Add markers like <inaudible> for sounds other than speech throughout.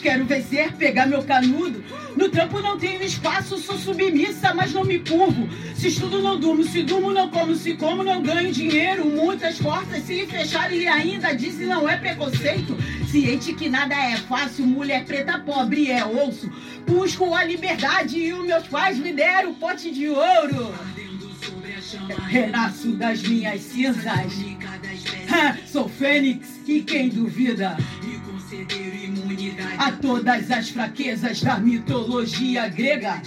Quero vencer, pegar meu canudo. No trampo não tenho espaço, sou submissa, mas não me curvo. Se estudo, não durmo, se durmo, não como, se como, não ganho dinheiro. Muitas portas se fecharam e ainda dizem não é preconceito. Ciente que nada é fácil, mulher preta pobre é osso. Busco a liberdade e os meus pais me deram pote de ouro. Renasço das minhas cinzas. <laughs> Sou Fênix e quem duvida? A todas as fraquezas da mitologia grega.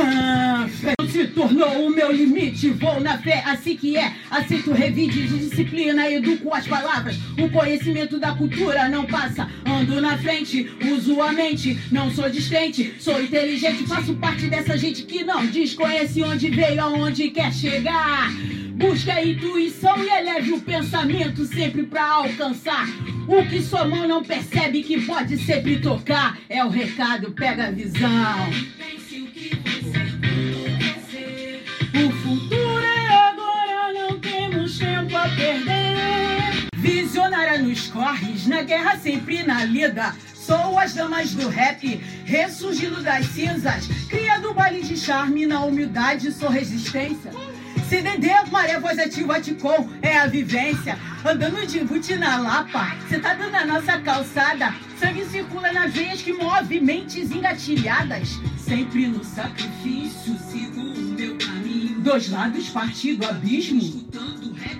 Ah, fé se tornou o meu limite. Vou na fé, assim que é. Aceito revide de disciplina, educo as palavras. O conhecimento da cultura não passa. Ando na frente, uso a mente. Não sou distante, sou inteligente. Faço parte dessa gente que não desconhece onde veio, aonde quer chegar. Busca a intuição e eleve o pensamento sempre pra alcançar. O que sua mão não percebe que pode sempre tocar. É o recado, pega a visão. O futuro é agora, não temos tempo a perder. Visionária nos corres, na guerra sempre na lida. Sou as damas do rap, ressurgindo das cinzas. Cria do baile de charme, na humildade sou resistência. CDD, maré voz ativa, Ticom, é a vivência. Andando de boot na lapa, cê tá dando a nossa calçada. Sangue circula nas veias que move mentes engatilhadas. Sempre no sacrifício, sigo o meu caminho. Dois lados partido abismo. Escutando rap